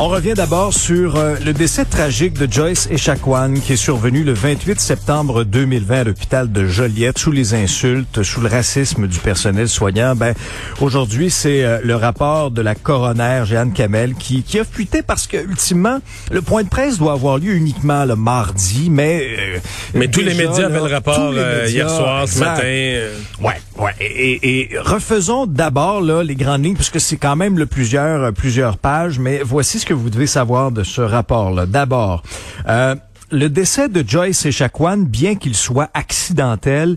On revient d'abord sur euh, le décès tragique de Joyce Echaquan qui est survenu le 28 septembre 2020 à l'hôpital de Joliette sous les insultes, sous le racisme du personnel soignant. Ben aujourd'hui, c'est euh, le rapport de la coroner Jeanne Kamel qui qui a fuité parce que ultimement le point de presse doit avoir lieu uniquement le mardi, mais euh, mais tous les médias avaient le rapport hier soir, ce matin. Ouais, ouais. Et, et, refaisons d'abord là les grandes lignes puisque c'est quand même le plusieurs plusieurs pages, mais voici que vous devez savoir de ce rapport-là? D'abord, euh, le décès de Joyce Echaquan, bien qu'il soit accidentel,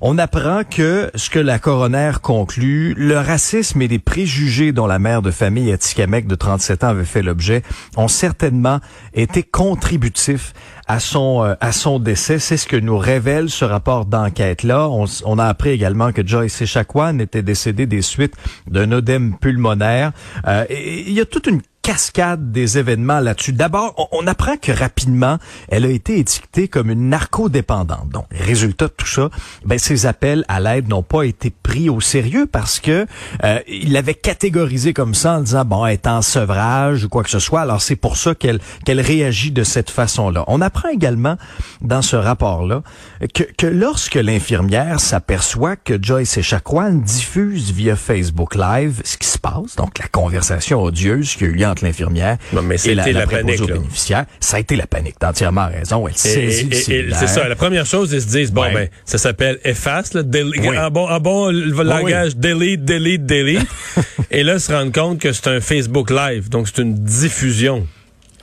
on apprend que ce que la coroner conclut, le racisme et les préjugés dont la mère de famille Atikamek de 37 ans avait fait l'objet ont certainement été contributifs à son euh, à son décès. C'est ce que nous révèle ce rapport d'enquête là. On, on, a appris également que Joyce Echaquan était décédé des suites d'un œdème pulmonaire. Euh, il y a toute une cascade des événements là-dessus. D'abord, on, apprend que rapidement, elle a été étiquetée comme une narcodépendante. Donc, résultat de tout ça, ben, ses appels à l'aide n'ont pas été pris au sérieux parce que euh, il l'avait catégorisé comme ça en disant bon, elle est en sevrage ou quoi que ce soit. Alors, c'est pour ça qu'elle qu'elle réagit de cette façon-là. On apprend également dans ce rapport-là que, que lorsque l'infirmière s'aperçoit que Joyce Echaquan diffuse via Facebook Live ce qui se passe, donc la conversation odieuse qui a eu lieu l'infirmière et la, la, panique, Ça a été la panique. T'as entièrement raison. Elle saisit C'est ça. La première chose, ils se disent, bon, ben, ça s'appelle efface, là, un bon, bon langage, delete, delete, delete. et là, se rendre compte que c'est un Facebook Live. Donc, c'est une diffusion.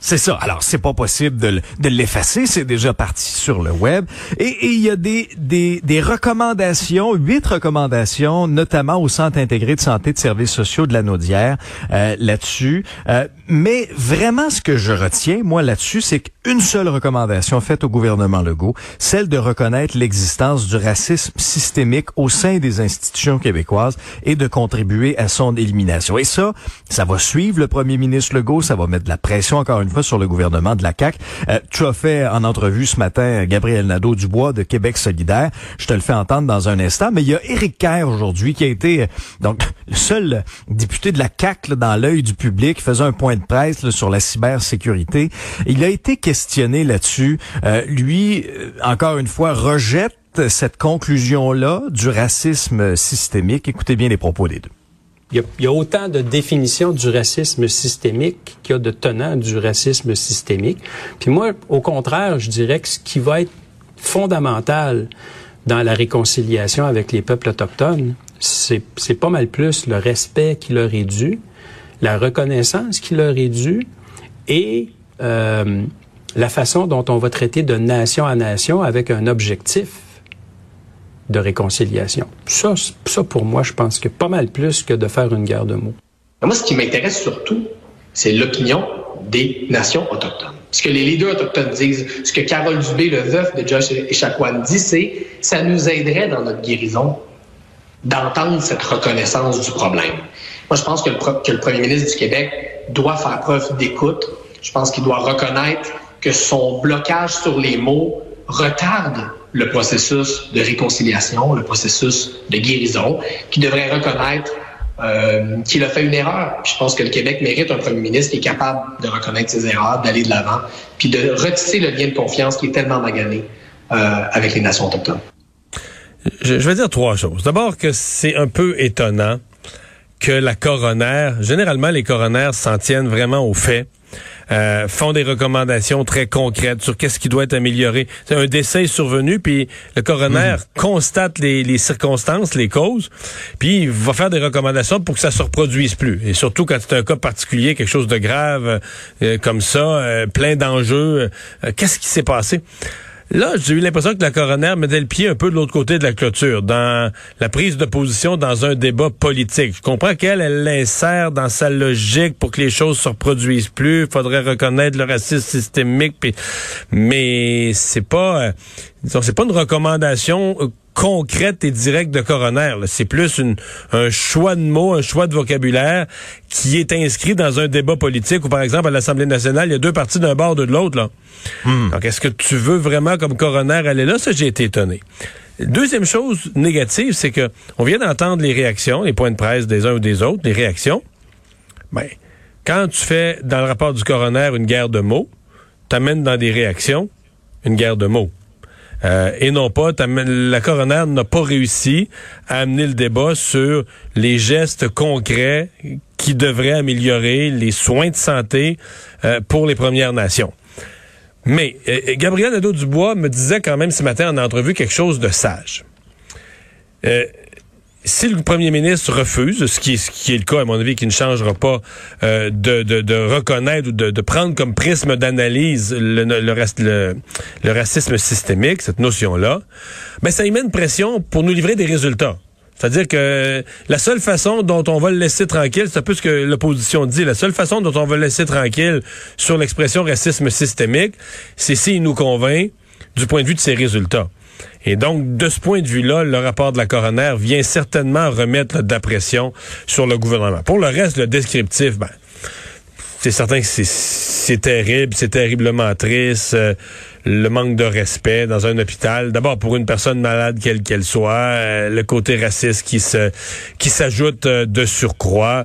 C'est ça. Alors, c'est pas possible de, de l'effacer. C'est déjà parti sur le web. Et il y a des, des, des recommandations, huit recommandations, notamment au Centre intégré de santé de services sociaux de la Naudière, euh, là-dessus. Euh, mais vraiment, ce que je retiens, moi, là-dessus, c'est qu'une seule recommandation faite au gouvernement Legault, celle de reconnaître l'existence du racisme systémique au sein des institutions québécoises et de contribuer à son élimination. Et ça, ça va suivre le premier ministre Legault, ça va mettre de la pression encore une sur le gouvernement de la CAQ. Euh, tu as fait en entrevue ce matin Gabriel Nadeau-Dubois de Québec solidaire. Je te le fais entendre dans un instant. Mais il y a Éric Kerr aujourd'hui qui a été euh, donc le seul député de la CAQ dans l'œil du public, faisait un point de presse sur la cybersécurité. Il a été questionné là-dessus. Euh, lui, encore une fois, rejette cette conclusion-là du racisme systémique. Écoutez bien les propos des deux il y, a, autant de définitions du racisme systémique qu'il y a de tenants du racisme systémique. Puis moi, au contraire, je dirais que ce qui va être fondamental dans la réconciliation avec les peuples autochtones, c'est pas mal plus le respect qui leur est dû, la reconnaissance qui leur est due et euh, la façon dont on va traiter de nation à nation avec un objectif de réconciliation. Ça, ça, pour moi, je pense que pas mal plus que de faire une guerre de mots. Moi, ce qui m'intéresse surtout, c'est l'opinion des nations autochtones. Ce que les leaders autochtones disent, ce que Carole Dubé, le veuf de Josh Echaquan, dit, c'est ça nous aiderait dans notre guérison d'entendre cette reconnaissance du problème. Moi, je pense que le, que le premier ministre du Québec doit faire preuve d'écoute. Je pense qu'il doit reconnaître que son blocage sur les mots retarde le processus de réconciliation, le processus de guérison, qui devrait reconnaître euh, qu'il a fait une erreur. je pense que le Québec mérite un premier ministre qui est capable de reconnaître ses erreurs, d'aller de l'avant, puis de retisser le lien de confiance qui est tellement magané euh, avec les nations autochtones. Je, vais dire trois choses. D'abord que c'est un peu étonnant que la coroner, généralement les coroners s'en tiennent vraiment aux faits euh, font des recommandations très concrètes sur qu'est-ce qui doit être amélioré. C'est un décès survenu, puis le coroner mhm. constate les, circonstances, les causes, puis il va faire des recommandations pour que ça se reproduise plus. Et surtout quand c'est un cas particulier, quelque chose de grave euh, comme ça, euh, plein d'enjeux. qu'est-ce qui s'est passé? Là, j'ai eu l'impression que la coroner mettait le pied un peu de l'autre côté de la clôture, dans la prise de position dans un débat politique. Je comprends qu'elle, elle l'insère dans sa logique pour que les choses se reproduisent plus. Faudrait reconnaître le racisme systémique, mais c'est pas, euh, c'est pas une recommandation euh, concrète et directe de coroner. C'est plus une, un choix de mots, un choix de vocabulaire qui est inscrit dans un débat politique ou par exemple à l'Assemblée nationale, il y a deux partis d'un bord, deux de l'autre. là. Hmm. Donc est-ce que tu veux vraiment comme coroner aller là? Ça, j'ai été étonné. Deuxième chose négative, c'est que on vient d'entendre les réactions, les points de presse des uns ou des autres, les réactions. Ben, quand tu fais dans le rapport du coroner une guerre de mots, t'amènes dans des réactions une guerre de mots. Euh, et non pas, la coroner n'a pas réussi à amener le débat sur les gestes concrets qui devraient améliorer les soins de santé euh, pour les Premières Nations. Mais euh, Gabriel Nadeau-Dubois me disait quand même ce matin en entrevue quelque chose de sage. Si le premier ministre refuse, ce qui, est, le cas, à mon avis, qui ne changera pas, euh, de, reconnaître ou de, prendre comme prisme d'analyse le, racisme systémique, cette notion-là, ben ça y met une pression pour nous livrer des résultats. C'est-à-dire que la seule façon dont on va le laisser tranquille, c'est un peu ce que l'opposition dit, la seule façon dont on va le laisser tranquille sur l'expression racisme systémique, c'est s'il nous convainc du point de vue de ses résultats. Et donc, de ce point de vue-là, le rapport de la coroner vient certainement remettre de la pression sur le gouvernement. Pour le reste, le descriptif, ben, c'est certain que c'est terrible, c'est terriblement triste, euh, le manque de respect dans un hôpital. D'abord pour une personne malade quelle qu'elle soit, euh, le côté raciste qui se qui s'ajoute euh, de surcroît.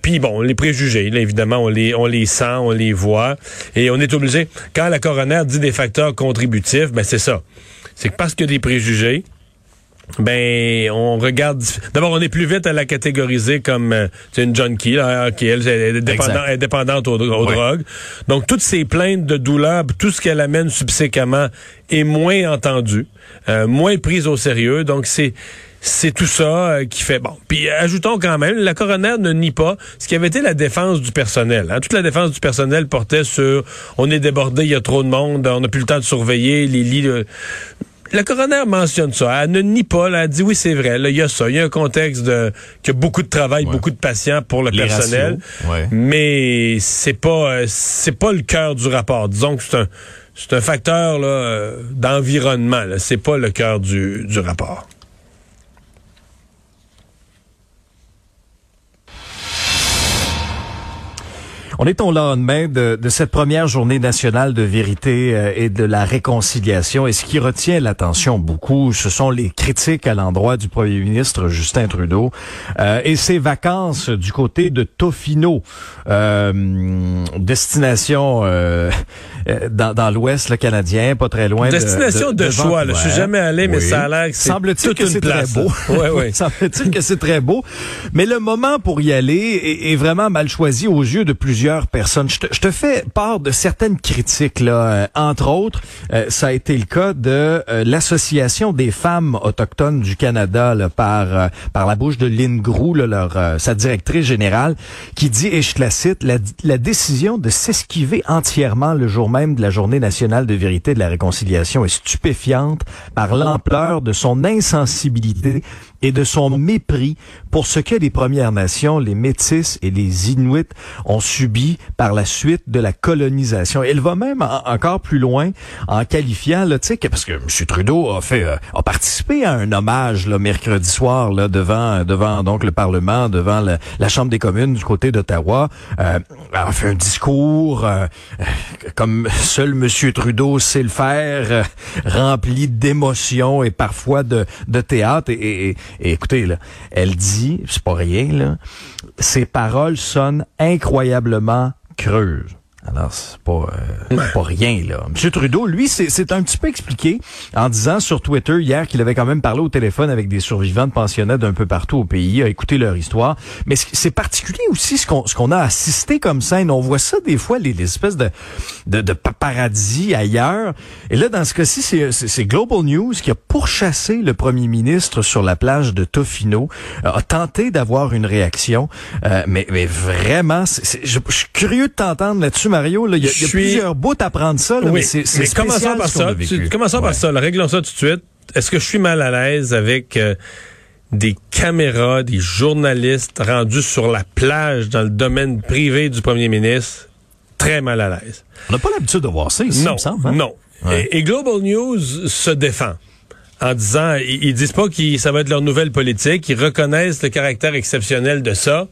Puis bon, les préjugés, là, évidemment, on les on les sent, on les voit, et on est obligé. Quand la coroner dit des facteurs contributifs, ben c'est ça c'est que parce qu'il y a des préjugés, ben on regarde d'abord on est plus vite à la catégoriser comme euh, une junkie là, qui elle est dépendante, est dépendante aux, drogues. Donc toutes ces plaintes de douleur tout ce qu'elle amène subséquemment est moins entendu euh, moins prise au sérieux. Donc c'est c'est tout ça euh, qui fait bon. Puis ajoutons quand même, la coroner ne nie pas ce qui avait été la défense du personnel. Hein. Toute la défense du personnel portait sur on est débordé, il y a trop de monde, on n'a plus le temps de surveiller les lits. La coroner mentionne ça. Elle ne nie pas. Elle dit oui, c'est vrai. il y a ça. Il y a un contexte de qu'il y a beaucoup de travail, beaucoup de patients pour le personnel. Mais c'est pas euh, c'est pas le cœur du rapport. Disons que c'est un c'est un facteur là, euh, d'environnement. C'est pas le cœur du, du rapport. On est au lendemain de, de, cette première journée nationale de vérité euh, et de la réconciliation. Et ce qui retient l'attention beaucoup, ce sont les critiques à l'endroit du premier ministre Justin Trudeau euh, et ses vacances du côté de Tofino, euh, destination euh, dans, dans l'Ouest canadien, pas très loin. Destination de, de, choix. Je suis jamais allé, mais ça a l'air que c'est Semble-t-il que c'est très beau. ouais, ouais. Semble-t-il que c'est très beau. Mais le moment pour y aller est, est vraiment mal choisi aux yeux de plusieurs personnes. Je te, fais part de certaines critiques là, euh, entre autres, euh, ça a été le cas de euh, l'association des femmes autochtones du Canada par par la bouche de Lynn Grou, leur sa directrice générale, qui dit et je la cite la, la décision de s'esquiver entièrement le jour même de la Journée nationale de vérité et de la réconciliation est stupéfiante par l'ampleur de son insensibilité et de son mépris pour ce que les Premières Nations, les Métis et les Inuits ont subi par la suite de la colonisation. Elle va même encore plus loin en qualifiant, là, sais, parce que M. Trudeau a fait, euh, a participé à un hommage là, mercredi soir là, devant, devant donc le Parlement, devant la, Chambre des communes du côté d'Ottawa, euh, a fait un discours euh, comme seul M. Trudeau sait le faire, rempli d'émotions et parfois de, de théâtre et, et écoutez, là, elle dit, c'est pas rien, là, ses paroles sonnent incroyablement creuses. Alors, c'est pas, euh, pas rien, là. M. Trudeau, lui, c'est un petit peu expliqué en disant sur Twitter hier qu'il avait quand même parlé au téléphone avec des survivants de pensionnats d'un peu partout au pays, a écouté leur histoire. Mais c'est particulier aussi ce qu'on a assisté comme scène. On voit ça des fois, les, espèces de, de, de paparazzi ailleurs. Et là, dans ce cas-ci, c'est Global News qui a pourchassé le premier ministre sur la plage de Tofino, a tenté d'avoir une réaction. Euh, mais, mais vraiment, je suis curieux de t'entendre là-dessus, Mario. Il y a, plusieurs bouts à prendre ça, mais c'est commençons par ça. commençons par ça. réglons ça tout de suite. Est-ce que je suis mal à l'aise avec euh, des caméras, des journalistes rendus sur la plage dans le domaine privé du premier ministre? Très mal à l'aise. On n'a pas l'habitude de voir ça ici, non, me semble. Hein? Non. Et, Global News se défend en disant, ils, ils disent pas que ça va être leur nouvelle politique, ils reconnaissent le caractère exceptionnel de ça,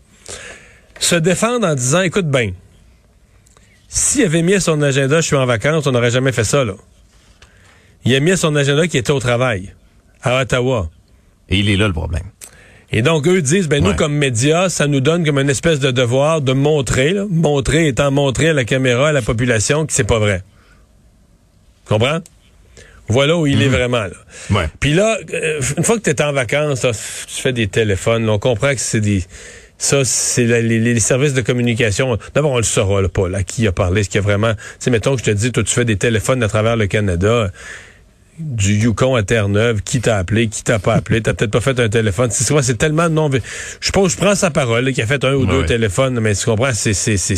se défendent en disant, écoute bien, s'il avait mis à son agenda, je suis en vacances, on n'aurait jamais fait ça, là. Il a mis à son agenda qui était au travail, à Ottawa. Et il est là le problème. Et donc, eux disent, ben, nous, comme médias, ça nous donne comme une espèce de devoir de montrer, là, montrer étant montré à la caméra, à la population, que c'est pas vrai. Comprends? Voilà où il est vraiment, là. Ouais. Puis là, euh, une fois que tu es en vacances, là, tu fais des téléphones, là, on comprend que c'est des... Ça, c'est les, les services de communication. D'abord, on le saura là, pas, là, qui a parlé, ce qui a vraiment... Tu sais, mettons que je te dis, toi, tu fais des téléphones à travers le Canada, du Yukon à Terre-Neuve, qui t'a appelé, qui t'a pas appelé, t'as peut-être pas fait un téléphone. C'est c'est tellement non... Je pense, je prends sa parole, là, qu'il a fait un ou deux Ouais. téléphones, mais tu comprends, c'est... c'est, c'est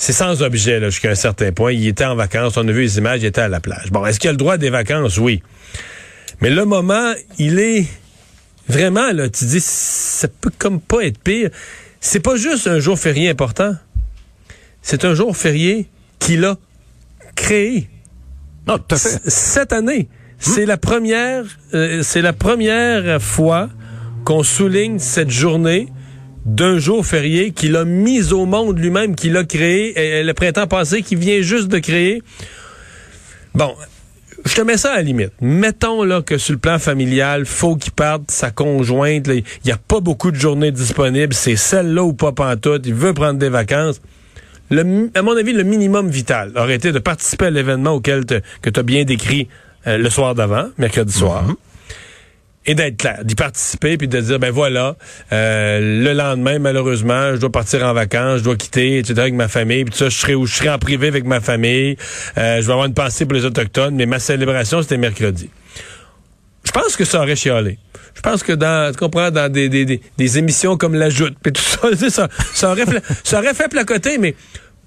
c'est sans objet là, jusqu'à un certain point. Il était en vacances, on a vu les images, il était à la plage. Bon, est-ce qu'il a le droit des vacances? Oui. Mais le moment, il est vraiment, là, tu dis, ça peut comme pas être pire. C'est pas juste un jour férié important. C'est un jour férié qu'il a créé Non, tout à fait. cette année. C'est la première, euh, c'est la première fois qu'on souligne cette journée d'un jour férié qu'il a mis au monde lui-même, qu'il a créé le printemps passé, qu'il vient juste de créer. Bon, je te mets ça à la limite. Mettons là que sur le plan familial, faut qu'il parte sa conjointe. Il n'y a pas beaucoup de journées disponibles. C'est celle-là ou pas pantoute. Il veut prendre des vacances. Le à mon avis, le minimum vital aurait été de participer à l'événement auquel que tu as bien décrit euh, le soir d'avant, mercredi soir. Et d'être clair, d'y participer, puis de dire, ben voilà, euh, le lendemain, malheureusement, je dois partir en vacances, je dois quitter, etc., avec ma famille, puis tout ça, je serai, où je serai en privé avec ma famille, euh, je vais avoir une pensée pour les Autochtones, mais ma célébration, c'était mercredi. Je pense que ça aurait chialé. Je pense que dans, tu comprends, dans des, des, des, des émissions comme La Joute, puis tout ça, ça, ça, aurait, ça aurait fait placoter, mais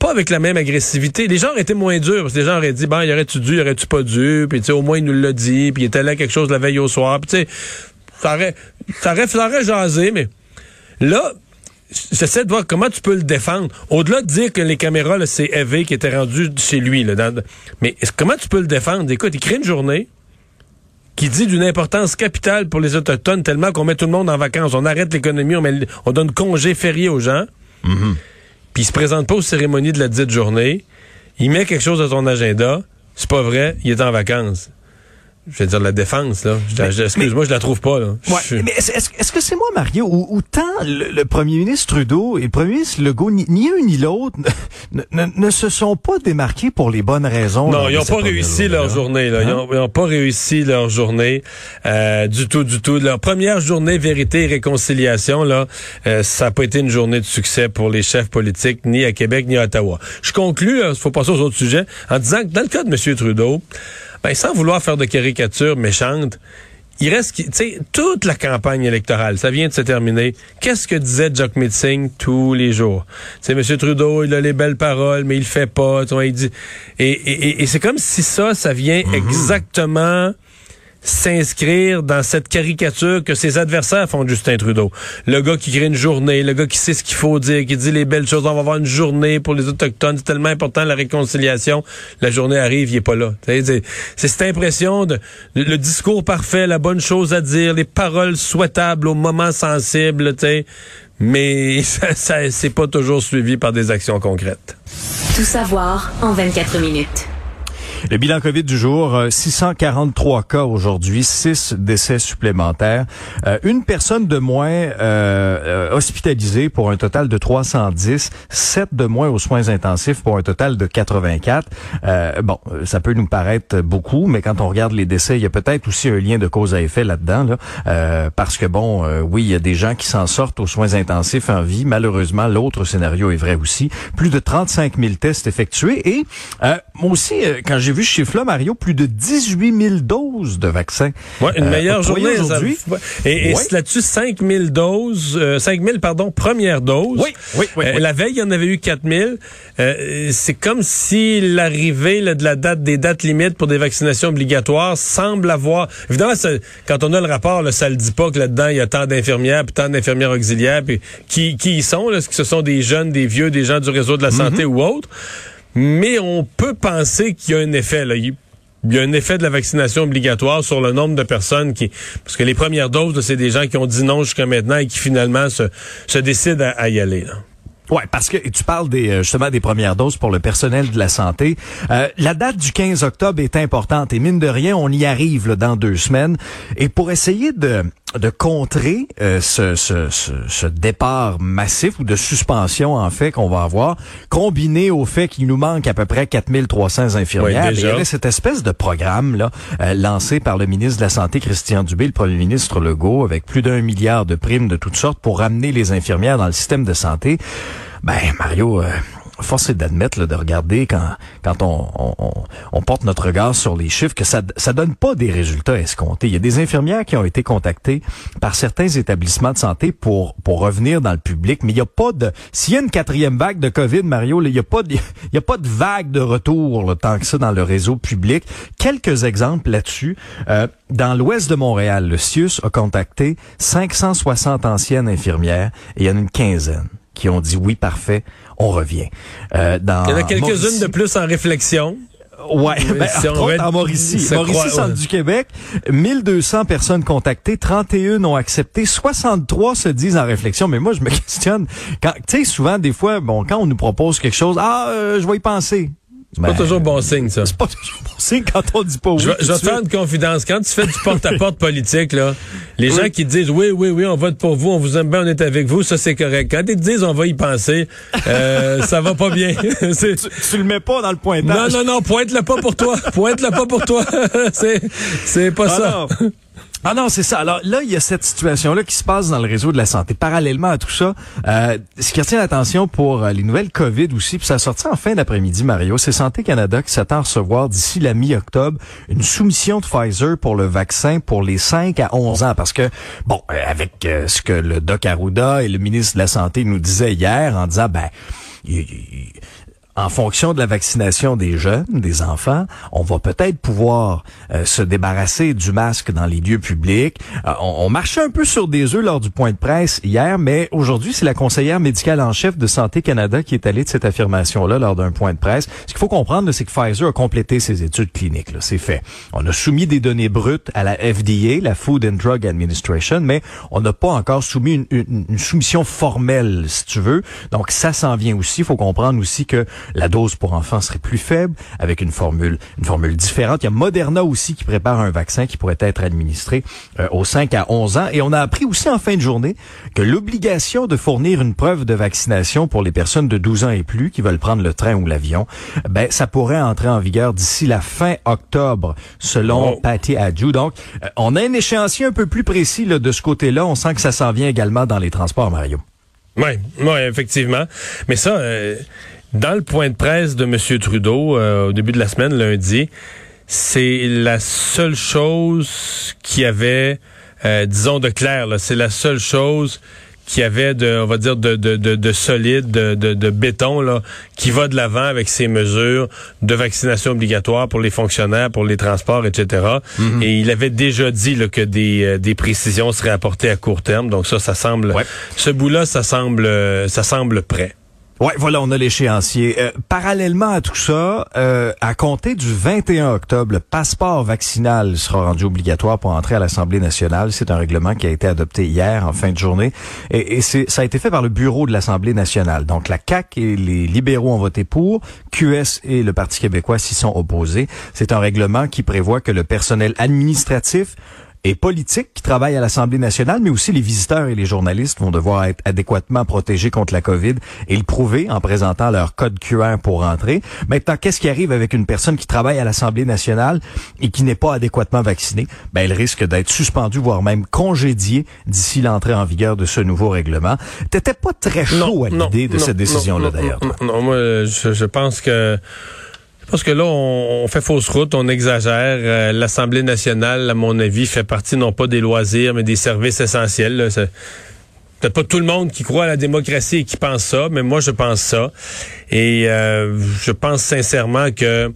pas avec la même agressivité. Les gens auraient été moins durs, parce que les gens auraient dit, bon, y aurait-tu dû, y aurait-tu pas dû, puis tu sais, au moins il nous l'a dit, puis il était là quelque chose la veille au soir, puis tu sais, ça aurait, ça aurait, ça aurait jasé, mais là, j'essaie de voir comment tu peux le défendre? Au-delà de dire que les caméras, c'est Eve qui était rendu chez lui, là, dans- mais comment tu peux le défendre? Écoute, il crée une journée, qui dit d'une importance capitale pour les Autochtones, tellement qu'on met tout le monde en vacances. On arrête l'économie, on, met on donne congé férié aux gens. Puis il se présente pas aux cérémonies de la dite journée. Il met quelque chose dans son agenda. C'est pas vrai, il est en vacances. Je vais dire la défense, là. Excuse-moi, je la trouve pas, là. Ouais, Je- mais est-ce que c'est moi, Mario, ou, ou tant le, le premier ministre Trudeau et le premier ministre Legault, ni, ni un ni l'autre, ne, ne, ne se sont pas démarqués pour les bonnes raisons? Non, ils n'ont pas réussi leur journée. Là. Ils Hein? n'ont pas réussi leur journée euh, du tout, du tout. Leur première journée vérité et réconciliation, là, euh, ça n'a pas été une journée de succès pour les chefs politiques, ni à Québec, ni à Ottawa. Je conclus, il faut passer aux autres sujets, en disant que dans le cas de M. Trudeau, ben, sans vouloir faire de caricatures méchantes, il reste, qui- tu sais, toute la campagne électorale, ça vient de se terminer. Qu'est-ce que disait Jock Meeting tous les jours? C'est M. Trudeau, il a les belles paroles, mais il le fait pas. tu vois, il dit, et, et- et- et c'est comme si ça, ça vient exactement s'inscrire dans cette caricature que ses adversaires font de Justin Trudeau. Le gars qui crée une journée, le gars qui sait ce qu'il faut dire, qui dit les belles choses, on va avoir une journée pour les Autochtones, c'est tellement important la réconciliation. La journée arrive, il est pas là. C'est cette impression de le, discours parfait, la bonne chose à dire, les paroles souhaitables au moment sensible, mais ça c'est pas toujours suivi par des actions concrètes. Tout savoir en 24 minutes. Le bilan COVID du jour, euh, 643 cas aujourd'hui, 6 décès supplémentaires. Euh, une personne de moins euh, euh, hospitalisée pour un total de 310, 7 de moins aux soins intensifs pour un total de 84. Euh, bon, euh, ça peut nous paraître beaucoup, mais quand on regarde les décès, il y a peut-être aussi un lien de cause à effet là-dedans, là, euh, parce que bon, euh, oui, il y a des gens qui s'en sortent aux soins intensifs en vie. Malheureusement, l'autre scénario est vrai aussi. Plus de 35 000 tests effectués et euh, moi aussi, euh, quand j'ai vu ce chiffre-là, Mario, plus de 18 000 doses de vaccins. Ouais, une euh, meilleure journée aujourd'hui. Et, et c'est là-dessus 5000 doses, euh, 5000 pardon, première dose. Oui, oui, oui, Euh, oui. La veille, il y en avait eu 4000. Euh, c'est comme si l'arrivée de la date des dates limites pour des vaccinations obligatoires semble avoir évidemment quand on a le rapport là, ça le dit pas que là-dedans il y a tant d'infirmières puis tant d'infirmières auxiliaires puis qui qui y sont là, est-ce que ce sont des jeunes, des vieux, des gens du réseau de la santé Mm-hmm. ou autres? Mais on peut penser qu'il y a un effet là. Il- y a un effet de la vaccination obligatoire sur le nombre de personnes qui... Parce que les premières doses, c'est des gens qui ont dit non jusqu'à maintenant et qui finalement se, se décident à, y aller. Là. Ouais, parce que tu parles des euh, justement des premières doses pour le personnel de la santé. Euh, la date du 15 octobre est importante et mine de rien, on y arrive là, dans deux semaines. Et pour essayer de de contrer euh, ce, ce, ce, départ massif ou de suspension en fait qu'on va avoir, combiné au fait qu'il nous manque à peu près 4300 infirmières, il y avait cette espèce de programme là lancé par le ministre de la Santé Christian Dubé, le premier ministre Legault, avec plus d'un milliard de primes de toutes sortes pour ramener les infirmières dans le système de santé. Ben, Mario, euh, force est d'admettre, de regarder quand, quand on, porte notre regard sur les chiffres, que ça ça donne pas des résultats escomptés. Il y a des infirmières qui ont été contactées par certains établissements de santé pour, pour revenir dans le public, mais il y a pas de... S'il y a une quatrième vague de COVID, Mario, il y a pas de, y a pas de vague de retour là, tant que ça dans le réseau public. Quelques exemples là-dessus. Euh, dans l'ouest de Montréal, le CIUS a contacté 560 anciennes infirmières et il y en a une quinzaine qui ont dit oui, parfait, on revient. Euh, dans Il y en a quelques-unes de plus en réflexion. Ouais, ben, en Mauricie, Mauricie, centre du Québec, 1200 personnes contactées, 31 ont accepté, 63 se disent en réflexion. Mais moi, je me questionne. Quand, tu sais, souvent, des fois, bon, quand on nous propose quelque chose, ah, euh, je vais y penser. C'est pas toujours bon signe, ça. C'est pas toujours bon signe quand on dit pas oui. Je, vais te faire une confidence. Quand tu fais du porte-à-porte politique, là, les gens qui disent oui, oui, oui, on vote pour vous, on vous aime bien, on est avec vous, ça c'est correct. Quand ils te disent on va y penser, euh, ça va pas bien. tu, tu, le mets pas dans le pointage. Non, non, non, pointe-le pas pour toi. Pointe-le pas pour toi. c'est, c'est pas ah ça. Ah non, c'est ça. Alors là, il y a cette situation-là qui se passe dans le réseau de la santé. Parallèlement à tout ça, euh, ce qui retient l'attention pour euh, les nouvelles COVID aussi, puis ça sorti en fin d'après-midi, Mario, c'est Santé Canada qui s'attend à recevoir d'ici la mi-octobre une soumission de Pfizer pour le vaccin pour les 5 à 11 ans. Parce que, bon, euh, avec euh, ce que le doc Arruda et le ministre de la Santé nous disaient hier en disant, ben, en fonction de la vaccination des jeunes, des enfants, on va peut-être pouvoir euh, se débarrasser du masque dans les lieux publics. Euh, on, marchait un peu sur des œufs lors du point de presse hier, mais aujourd'hui, c'est la conseillère médicale en chef de Santé Canada qui est allée de cette affirmation-là lors d'un point de presse. Ce qu'il faut comprendre, c'est que Pfizer a complété ses études cliniques. C'est fait. On a soumis des données brutes à la FDA, la Food and Drug Administration, mais on n'a pas encore soumis une, une soumission formelle, si tu veux. Donc, ça s'en vient aussi. Il faut comprendre aussi que la dose pour enfants serait plus faible avec une formule une formule différente. Il y a Moderna aussi qui prépare un vaccin qui pourrait être administré euh, aux 5 à 11 ans et on a appris aussi en fin de journée que l'obligation de fournir une preuve de vaccination pour les personnes de 12 ans et plus qui veulent prendre le train ou l'avion, ben ça pourrait entrer en vigueur d'ici la fin octobre selon oh. Patty Adju. Donc euh, on a un échéancier un peu plus précis là, de ce côté-là, on sent que ça s'en vient également dans les transports Mario. Oui, oui, effectivement. Mais ça, euh, dans le point de presse de M. Trudeau euh, au début de la semaine, lundi, c'est la seule chose qui avait, euh, disons, de clair. C'est la seule chose qui avait de, on va dire, de, de, de, solide, de, de, béton, là, qui va de l'avant avec ces mesures de vaccination obligatoire pour les fonctionnaires, pour les transports, etc. Mm-hmm. Et il avait déjà dit là, que des, euh, des précisions seraient apportées à court terme. Donc ça, ça semble, ce bout-là, ça semble, ça semble prêt. Ouais, voilà, on a l'échéancier. Euh, parallèlement à tout ça, euh, à compter du 21 octobre, le passeport vaccinal sera rendu obligatoire pour entrer à l'Assemblée nationale. C'est un règlement qui a été adopté hier en fin de journée et, et ça a été fait par le bureau de l'Assemblée nationale. Donc la CAC et les libéraux ont voté pour, QS et le Parti québécois s'y sont opposés. C'est un règlement qui prévoit que le personnel administratif et politiques qui travaillent à l'Assemblée nationale, mais aussi les visiteurs et les journalistes vont devoir être adéquatement protégés contre la COVID et le prouver en présentant leur code QR pour rentrer. Maintenant, qu'est-ce qui arrive avec une personne qui travaille à l'Assemblée nationale et qui n'est pas adéquatement vaccinée? Ben, elle risque d'être suspendue, voire même congédiée d'ici l'entrée en vigueur de ce nouveau règlement. T'étais pas très chaud à l'idée de cette décision-là, d'ailleurs. Non, moi, je, je pense que parce que là, on, fait fausse route, on exagère. Euh, L'Assemblée nationale, à mon avis, fait partie non pas des loisirs, mais des services essentiels. Peut-être pas tout le monde qui croit à la démocratie et qui pense ça, mais moi, je pense ça. Et euh, je pense sincèrement que...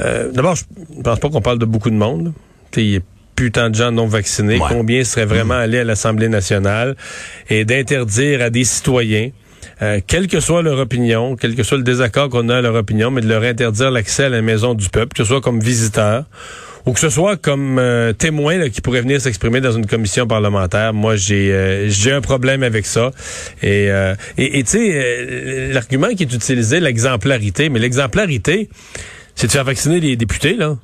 Euh, d'abord, je pense pas qu'on parle de beaucoup de monde. Il y a plus tant de gens non vaccinés. Combien seraient vraiment mm. allés à l'Assemblée nationale? Et d'interdire à des citoyens euh, quelle que soit leur opinion, quel que soit le désaccord qu'on a à leur opinion, mais de leur interdire l'accès à la maison du peuple, que ce soit comme visiteur ou que ce soit comme euh, témoin qui pourrait venir s'exprimer dans une commission parlementaire. Moi, j'ai euh, j'ai un problème avec ça. Et euh, et tu sais, l'argument qui est utilisé, l'exemplarité, mais l'exemplarité, c'est de faire vacciner les députés, là.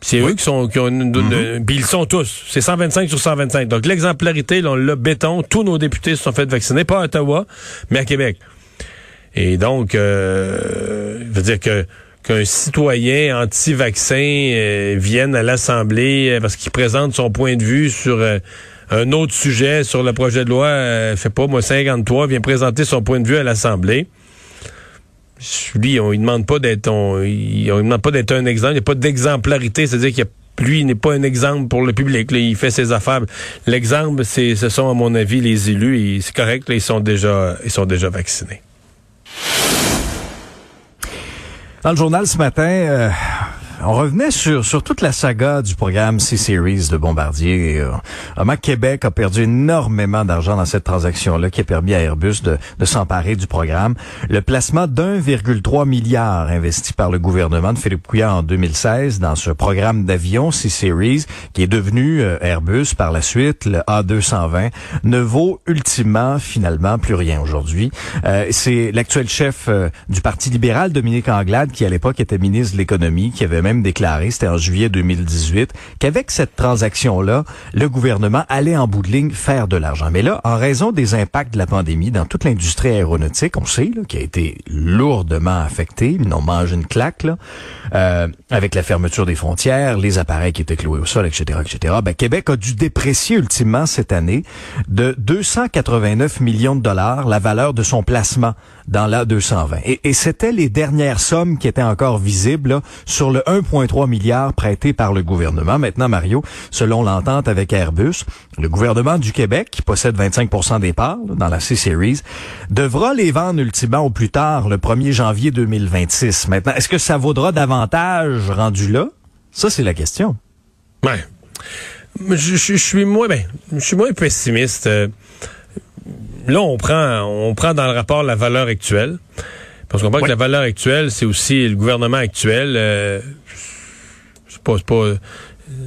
C'est eux qui sont qui ont une, mm-hmm. ils sont tous. C'est 125 sur 125. Donc l'exemplarité, on l'a béton. Tous nos députés se sont fait vacciner, pas à Ottawa, mais à Québec. Et donc, euh, veut dire que qu'un citoyen anti-vaccin euh, vienne à l'Assemblée euh, parce qu'il présente son point de vue sur euh, un autre sujet, sur le projet de loi, fait pas moi 53, vient présenter son point de vue à l'Assemblée. Lui, on ne demande pas d'être pas d'être un exemple, il n'y a pas d'exemplarité, c'est-à-dire qu'il lui n'est pas un exemple pour le public. il fait ses affaires. L'exemple, c'est, ce sont à mon avis les élus. C'est correct. ils sont déjà, ils sont déjà vaccinés. Dans le journal ce matin, euh, on revenait sur, sur toute la saga du programme C-Series de Bombardier. Euh, Québec a perdu énormément d'argent dans cette transaction-là qui a permis à Airbus de, de s'emparer du programme. Le placement d'1,3 milliard investi par le gouvernement de Philippe Couillard en 2016 dans ce programme d'avion C-Series qui est devenu euh, Airbus par la suite, le A220, ne vaut ultimement finalement plus rien aujourd'hui. Euh, c'est l'actuel chef euh, du Parti libéral, Dominique Anglade, qui à l'époque était ministre de l'économie, qui avait même déclaré, c'était en juillet 2018, qu'avec cette transaction-là, le gouvernement allait en bout de ligne faire de l'argent. Mais là, en raison des impacts de la pandémie dans toute l'industrie aéronautique, on sait, là, qui a été lourdement affectée, ils n'ont mangé une claque, là, euh, avec la fermeture des frontières, les appareils qui étaient cloués au sol, etc., etc., ben, Québec a dû déprécier ultimement cette année de 289 millions de dollars la valeur de son placement dans la 220. Et, et c'était les dernières sommes qui étaient encore visibles là, sur le 1,3 milliard prêté par le gouvernement. Maintenant, Mario, selon l'entente avec Airbus, le gouvernement du Québec, qui possède 25% des parts dans la C-Series, devra les vendre ultimement au plus tard, le 1er janvier 2026. Maintenant, est-ce que ça vaudra davantage rendu là? Ça, c'est la question. Ouais. Je, suis moins, ben, je suis moins pessimiste. Euh, là, on prend, on prend dans le rapport la valeur actuelle. Parce qu'on voit que la valeur actuelle, c'est aussi le gouvernement actuel. Euh, c'est pas, pas,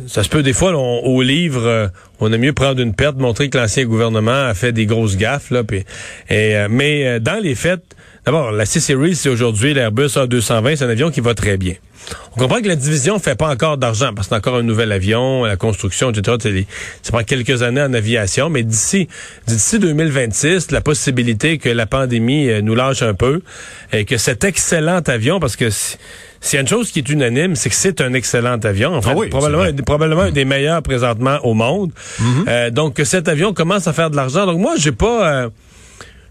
ça se peut des fois, au livre, euh, on a mieux prendre une perte, montrer que l'ancien gouvernement a fait des grosses gaffes. Là, et, euh, mais dans les faits, d'abord, la C-Series, c'est aujourd'hui l'Airbus A220, c'est un avion qui va très bien. On comprend que la division fait pas encore d'argent parce que c'est encore un nouvel avion, la construction, etc. Ça prend quelques années en aviation, mais d'ici d'ici 2026, la possibilité que la pandémie euh, nous lâche un peu et que cet excellent avion, parce que s'il y a une chose qui est unanime, c'est que c'est un excellent avion. En fait, ah probablement, probablement un des meilleurs présentement au monde. Mm-hmm. Euh, donc que cet avion commence à faire de l'argent. Donc moi, j'ai pas euh,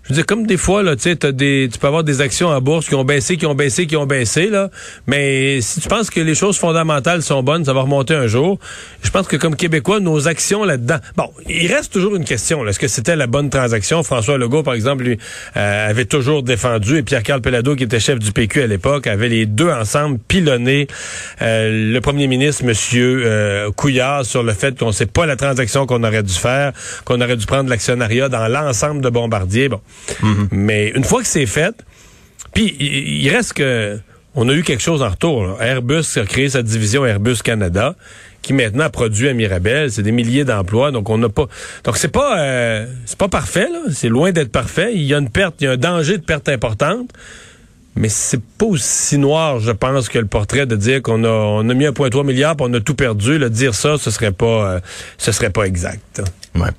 je veux dire, comme des fois, là, tu sais, des, tu peux avoir des actions en bourse qui ont baissé, qui ont baissé, qui ont baissé, là. Mais si tu penses que les choses fondamentales sont bonnes, ça va remonter un jour. Je pense que comme Québécois, nos actions là-dedans. Bon, il reste toujours une question. Est-ce que c'était la bonne transaction? François Legault, par exemple, lui, euh, avait toujours défendu, et Pierre-Carl Pelado, qui était chef du PQ à l'époque, avait les deux ensemble pilonné euh, le premier ministre, Monsieur euh, Couillard, sur le fait qu'on sait pas la transaction qu'on aurait dû faire, qu'on aurait dû prendre l'actionnariat dans l'ensemble de Bombardier. Bon. Mhm. Mais une fois que c'est fait, puis il reste que on a eu quelque chose en retour. Airbus a créé sa division Airbus Canada, qui maintenant produit à Mirabel. C'est des milliers d'emplois, donc on n'a pas. Donc c'est pas euh, c'est pas parfait. C'est loin d'être parfait. Il y a une perte, il y a un danger de perte importante. Mais c'est pas aussi noir, je pense, que le portrait de dire qu'on a, on a mis 1,3 milliard, et on a tout perdu. Le dire ça, ce serait pas, euh, ce serait pas exact. Ouais.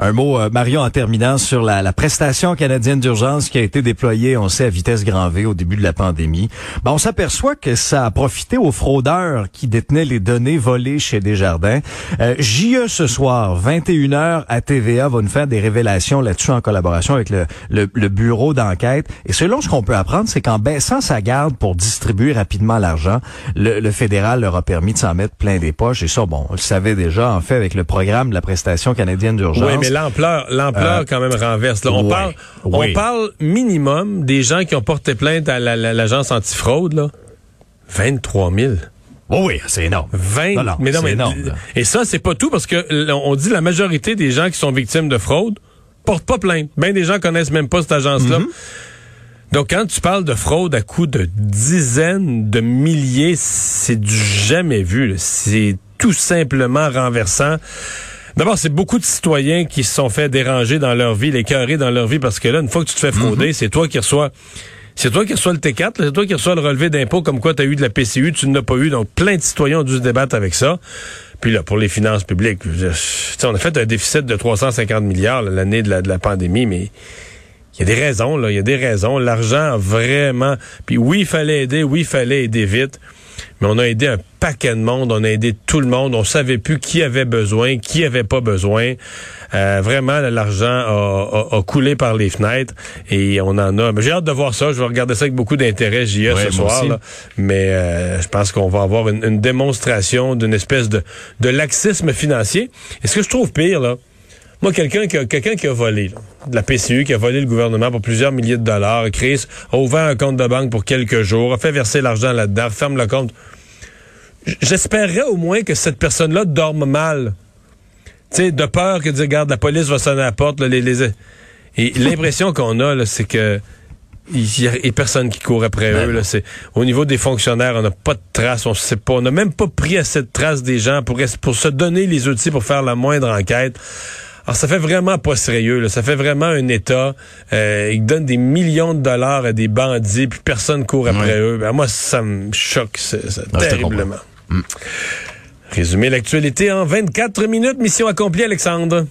Un mot, euh, Mario, en terminant sur la, la prestation canadienne d'urgence qui a été déployée, on sait, à vitesse grand V au début de la pandémie. Ben, on s'aperçoit que ça a profité aux fraudeurs qui détenaient les données volées chez Desjardins. Euh, JE ce soir, 21h à TVA, va nous faire des révélations là-dessus en collaboration avec le, le, le bureau d'enquête. Et selon ce qu'on peut apprendre, c'est qu'en baissant sa garde pour distribuer rapidement l'argent, le, le fédéral leur a permis de s'en mettre plein des poches. Et ça, bon, on le savait déjà, en fait, avec le programme de la prestation canadienne oui, mais l'ampleur, l'ampleur euh, quand même renverse. on parle, on parle minimum des gens qui ont porté plainte à l'agence antifraude, là. 23 000. oui, c'est énorme. 20, mais non, mais, énorme, et ça, c'est pas tout parce que on dit la majorité des gens qui sont victimes de fraude portent pas plainte. Bien des gens connaissent même pas cette agence-là. Mhm. Donc, quand tu parles de fraude à coût de dizaines de milliers, c'est du jamais vu. C'est tout simplement renversant. D'abord, c'est beaucoup de citoyens qui se sont fait déranger dans leur vie, les carrés dans leur vie, parce que là, une fois que tu te fais frauder, c'est toi qui reçois... C'est toi qui reçois le T4, là, c'est toi qui reçois le relevé d'impôt comme quoi tu as eu de la PCU, tu ne l'as pas eu. Donc, plein de citoyens ont dû se débattre avec ça. Puis là, pour les finances publiques, je- on a fait un déficit de 350 milliards là, l'année de la, de la pandémie, mais il y a des raisons, là. Il y a des raisons. L'argent a vraiment. Puis oui, il fallait aider, oui, il fallait aider vite. Mais on a aidé un paquet de monde, on a aidé tout le monde. On savait plus qui avait besoin, qui avait pas besoin. Euh, vraiment, l'argent a, a- a coulé par les fenêtres et on en a. mais J'ai hâte de voir ça. Je vais regarder ça avec beaucoup d'intérêt, j'y ai Ouais, ce soir. là. Mais euh, je pense qu'on va avoir une, une démonstration d'une espèce de, de laxisme financier. Et ce que je trouve pire, là, moi, quelqu'un qui a, quelqu'un qui a volé, là, de la PCU, qui a volé le gouvernement pour plusieurs milliers de dollars, a créé, a ouvert un compte de banque pour quelques jours, a fait verser l'argent là-dedans, ferme le compte. J- J'espérerais au moins que cette personne-là dorme mal. Tu sais, de peur que, dire, regarde, la police va sonner à la porte, là, les, les- Et l'impression qu'on a, là, c'est que il y a, personne qui court après eux. Là, c'est au niveau des fonctionnaires, on n'a pas de traces, on sait pas, on n'a même pas pris assez de traces des gens pour pour se donner les outils pour faire la moindre enquête. Alors ça fait vraiment pas sérieux. Là. Ça fait vraiment un État euh, qui donne des millions de dollars à des bandits, puis personne court après eux. Ben, moi, ça me choque ça, terriblement. Résumer l'actualité en 24 minutes. Mission accomplie, Alexandre.